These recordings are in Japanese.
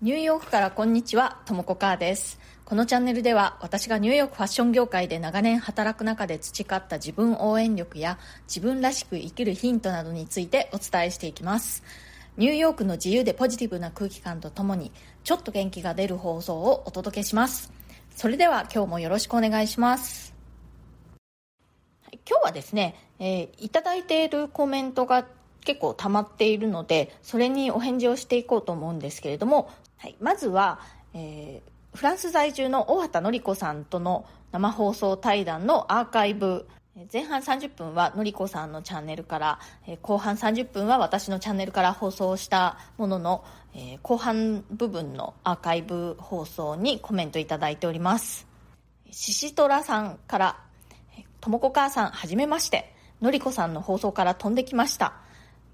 ニューヨークからこんにちは、ともこかーです。このチャンネルでは私がニューヨークファッション業界で長年働く中で培った自分応援力や自分らしく生きるヒントなどについてお伝えしていきます。ニューヨークの自由でポジティブな空気感とともにちょっと元気が出る放送をお届けします。それでは今日もよろしくお願いします。今日はですね、えー、いただいているコメントが結構溜まっているのでそれにお返事をしていこうと思うんですけれどもはい、まずは、えー、フランス在住の大畑典子さんとの生放送対談のアーカイブ。前半30分はのりこさんのチャンネルから、えー、後半30分は私のチャンネルから放送したものの、えー、後半部分のアーカイブ放送にコメントいただいております。ししとらさんからともこ母さんはじめまして。のりこさんの放送から飛んできました。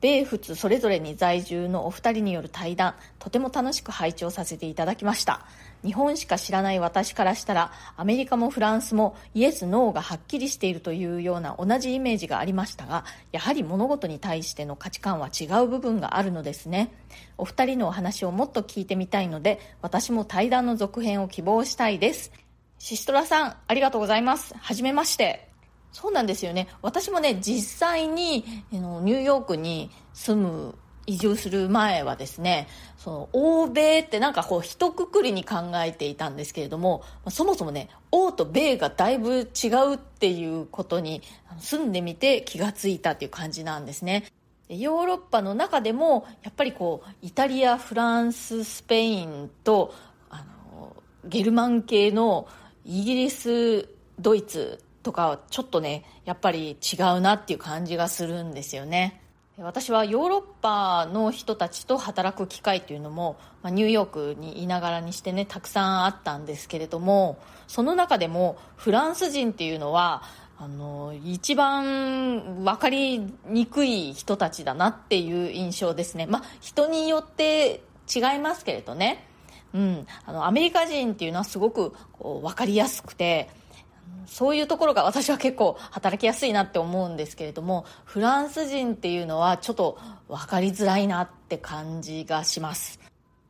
米仏それぞれに在住のお二人による対談とても楽しく拝聴させていただきました。日本しか知らない私からしたらアメリカもフランスもイエス・ノーがはっきりしているというような同じイメージがありましたがやはり物事に対しての価値観は違う部分があるのですね。お二人のお話をもっと聞いてみたいので私も対談の続編を希望したいです。シストラさんありがとうございます。はじめまして。そうなんですよね。私もね実際にニューヨークに住む移住する前はですねその欧米ってなんかこう一括りに考えていたんですけれどもそもそもね欧と米がだいぶ違うっていうことに住んでみて気がついたっていう感じなんですね。ヨーロッパの中でもやっぱりこうイタリアフランススペインとあのゲルマン系のイギリスドイツとかちょっとねやっぱり違うなっていう感じがするんですよね。私はヨーロッパの人たちと働く機会というのも、まあ、ニューヨークにいながらにしてねたくさんあったんですけれどもその中でもフランス人っていうのはあの一番分かりにくい人たちだなっていう印象ですね。まあ人によって違いますけれどね。うん、あのアメリカ人っていうのはすごくこう分かりやすくてそういうところが私は結構働きやすいなって思うんですけれどもフランス人っていうのはちょっと分かりづらいなって感じがします。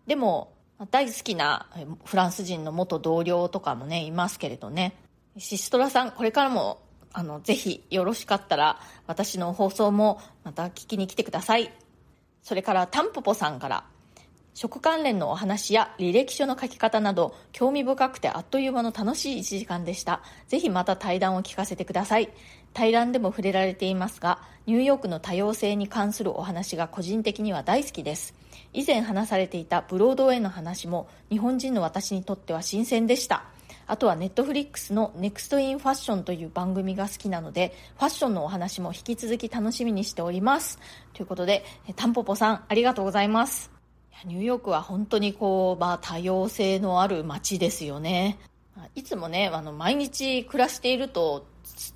でも大好きなフランス人の元同僚とかもねいますけれどね。シストラさんこれからもあのぜひよろしかったら私の放送もまた聞きに来てください。それからタンポポさんから食関連のお話や履歴書の書き方など興味深くてあっという間の楽しい1時間でした。ぜひまた対談を聞かせてください。対談でも触れられていますがニューヨークの多様性に関するお話が個人的には大好きです。以前話されていたブロードウェイの話も日本人の私にとっては新鮮でした。あとはネットフリックスの NEXT in Fashion という番組が好きなのでファッションのお話も引き続き楽しみにしております。ということでタンポポさんありがとうございます。ニューヨークは本当にこう、まあ、多様性のある街ですよね。いつもね、あの、毎日暮らしていると、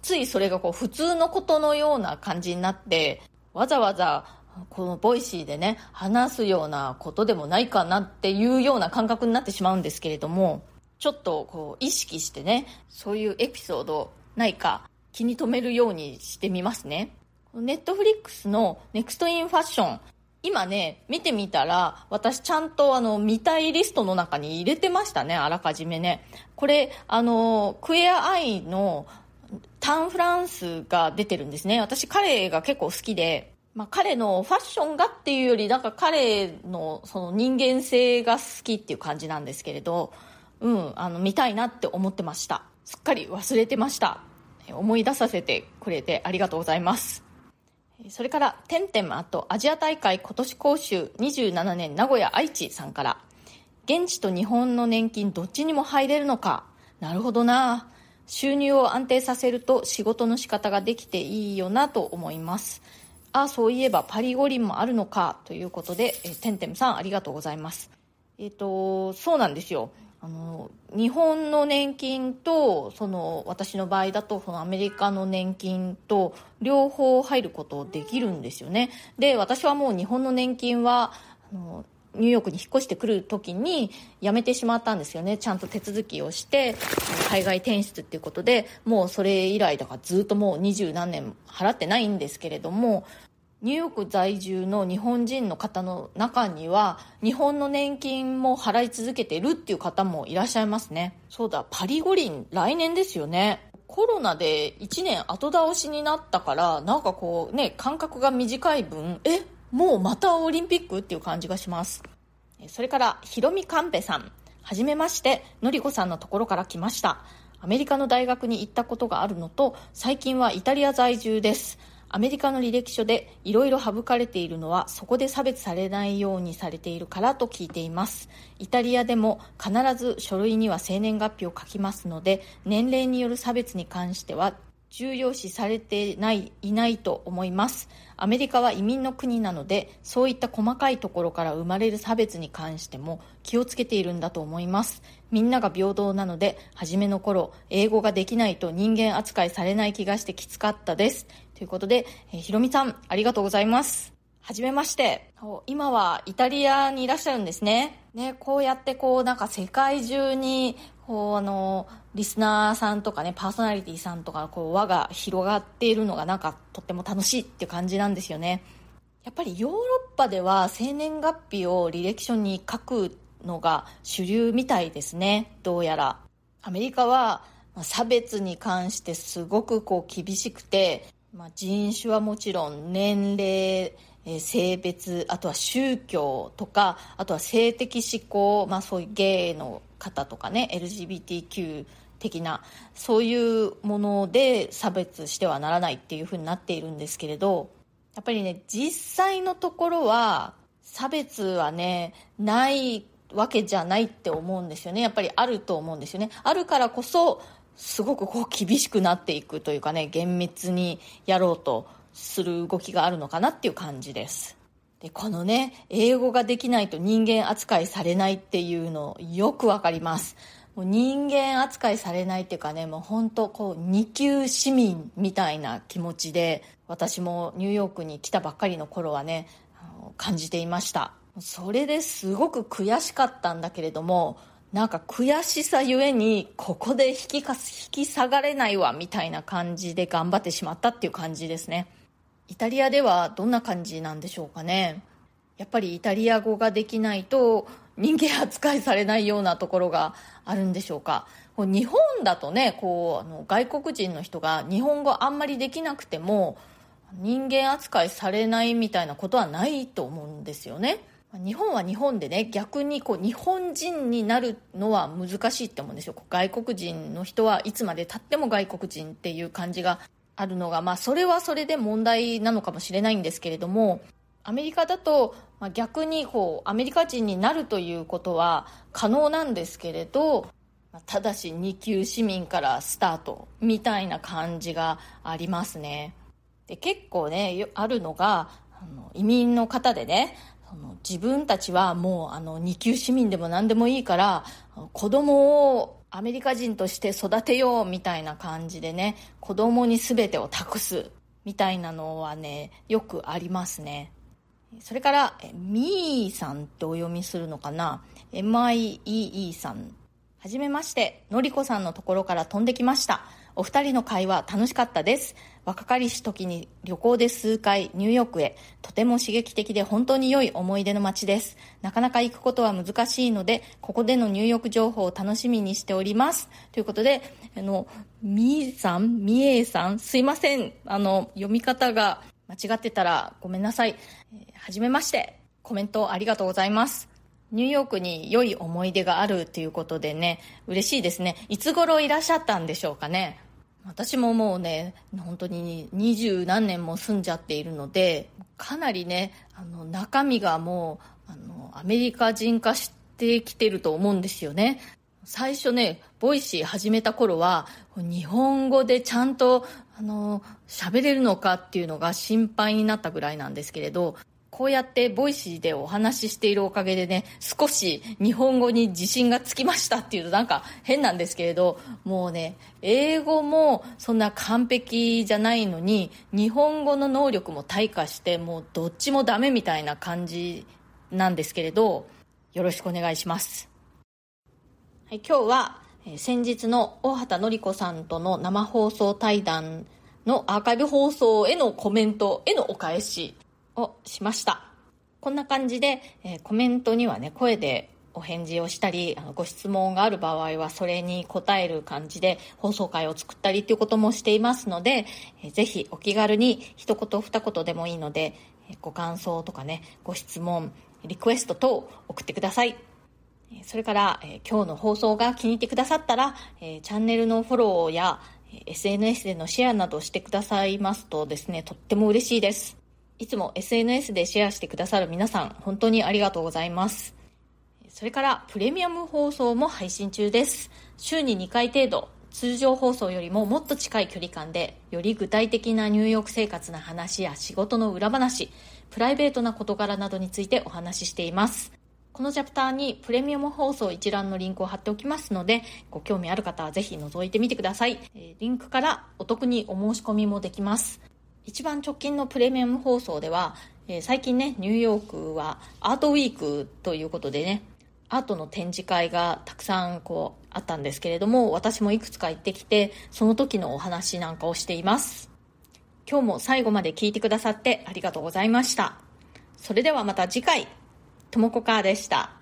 ついそれがこう、普通のことのような感じになって、わざわざ、この Voicy でね、話すようなことでもないかなっていうような感覚になってしまうんですけれども、ちょっとこう、意識してね、そういうエピソードないか気に留めるようにしてみますね。ネットフリックスの NEXT in Fashion 今ね、見てみたら、私ちゃんとあの、見たいリストの中に入れてましたね、あらかじめね。これ、あの、クエアアイのタン・フランスが出てるんですね。私彼が結構好きで、まあ、彼のファッションがっていうより、なんか彼のその人間性が好きっていう感じなんですけれど、うん、あの、見たいなって思ってました。すっかり忘れてました。思い出させてくれてありがとうございます。それから、てんてんあとアジア大会今年講習27年名古屋愛知さんから、現地と日本の年金どっちにも入れるのか。なるほどな。収入を安定させると仕事の仕方ができていいよなと思います。あ、そういえばパリ五輪もあるのかということで、えてんてんさんありがとうございます。えっ、ー、と、そうなんですよ。あの日本の年金とその私の場合だとそのアメリカの年金と両方入ることできるんですよね。で私はもう日本の年金はあのニューヨークに引っ越してくる時に辞めてしまったんですよね。ちゃんと手続きをして海外転出っていうことでもうそれ以来だからずっともう二十何年払ってないんですけれどもニューヨーク在住の日本人の方の中には日本の年金も払い続けてるっていう方もいらっしゃいますね。そうだパリ五輪来年ですよね。コロナで1年後倒しになったからなんかこうね間隔が短い分えもうまたオリンピックっていう感じがします。それからひろみかんぺさん。はじめましてのりこさんのところから来ました。アメリカの大学に行ったことがあるのと最近はイタリア在住です。アメリカの履歴書でいろいろ省かれているのはそこで差別されないようにされているからと聞いています。イタリアでも必ず書類には生年月日を書きますので年齢による差別に関しては重要視されてないいないと思います。アメリカは移民の国なのでそういった細かいところから生まれる差別に関しても気をつけているんだと思います。みんなが平等なので初めの頃英語ができないと人間扱いされない気がしてきつかったです。ということで、えー、ひろみさん、ありがとうございます。はじめまして。今はイタリアにいらっしゃるんですね。ね、こうやってこう、なんか世界中に、こう、あの、リスナーさんとかね、パーソナリティさんとか、こう、輪が広がっているのがなんかとっても楽しいっていう感じなんですよね。やっぱりヨーロッパでは生年月日を履歴書に書くのが主流みたいですね。どうやら。アメリカは差別に関してすごくこう厳しくて、まあ、人種はもちろん年齢、え性別あとは宗教とかあとは性的指向、まあ、そういうゲイの方とかね LGBTQ 的なそういうもので差別してはならないっていうふうになっているんですけれどやっぱりね実際のところは差別はねないわけじゃないって思うんですよね。やっぱりあると思うんですよね。あるからこそすごくこう厳しくなっていくというかね厳密にやろうとする動きがあるのかなっていう感じです。でこのね英語ができないと人間扱いされないっていうのよくわかります。もう人間扱いされないっていうかねもう本当こう二級市民みたいな気持ちで私もニューヨークに来たばっかりの頃はね感じていました。それですごく悔しかったんだけれどもなんか悔しさゆえにここで引きかす引き下がれないわみたいな感じで頑張ってしまったっていう感じですね。イタリアではどんな感じなんでしょうかね。やっぱりイタリア語ができないと人間扱いされないようなところがあるんでしょうか。日本だとねこうあの外国人の人が日本語あんまりできなくても人間扱いされないみたいなことはないと思うんですよね。日本は日本でね逆にこう日本人になるのは難しいって思うんですよ。外国人の人はいつまでたっても外国人っていう感じがあるのがまあそれはそれで問題なのかもしれないんですけれどもアメリカだと、ま、逆にこうアメリカ人になるということは可能なんですけれどただし2級市民からスタートみたいな感じがありますね。で結構ねあるのがあの移民の方でねその自分たちはもうあの二級市民でも何でもいいから子供をアメリカ人として育てようみたいな感じでね子供に全てを託すみたいなのはねよくありますね。それからミーさんってお読みするのかな？MIEE さん。はじめまして。のりこさんのところから飛んできました。お二人の会話楽しかったです。若かりし時に旅行で数回ニューヨークへ。とても刺激的で本当に良い思い出の街です。なかなか行くことは難しいのでここでのニューヨーク情報を楽しみにしております。ということであのみーさんみえさんすいません。あの読み方が間違ってたらごめんなさい、えー、はじめまして。コメントありがとうございます。ニューヨークに良い思い出があるということでね、嬉しいですね。いつ頃いらっしゃったんでしょうかね。私ももうね本当に二十何年も住んじゃっているのでかなりねあの中身がもうあのアメリカ人化してきてると思うんですよね。最初ね Voicy 始めた頃は日本語でちゃんとあの喋れるのかっていうのが心配になったぐらいなんですけれどこうやって Voicy でお話ししているおかげでね、少し日本語に自信がつきましたっていうとなんか変なんですけれど、もうね、英語もそんな完璧じゃないのに、日本語の能力も退化して、もうどっちもダメみたいな感じなんですけれど、よろしくお願いします。はい、今日は、え先日の大畑典子さんとの生放送対談のアーカイブ放送へのコメントへのお返しをしましたこんな感じで、えー、コメントにはね声でお返事をしたりあのご質問がある場合はそれに答える感じで放送回を作ったりということもしていますので、えー、ぜひお気軽に一言二言でもいいので、えー、ご感想とかねご質問リクエスト等送ってくださいそれから、え、今日の放送が気に入ってくださったら、え、チャンネルのフォローや SNS でのシェアなどしてくださいますとですね、とっても嬉しいです。いつも SNS でシェアしてくださる皆さん、本当にありがとうございます。それから、プレミアム放送も配信中です。週に2回程度、通常放送よりももっと近い距離感で、より具体的な入浴生活の話や仕事の裏話、プライベートな事柄などについてお話ししています。このチャプターにプレミアム放送一覧のリンクを貼っておきますので、ご興味ある方はぜひ覗いてみてください。リンクからお得にお申し込みもできます。一番直近のプレミアム放送ではえ、最近ね、ニューヨークはアートウィークということでね、アートの展示会がたくさんこうあったんですけれども、私もいくつか行ってきて、その時のお話なんかをしています。今日も最後まで聞いてくださってありがとうございました。それではまた次回。ともこかーでした。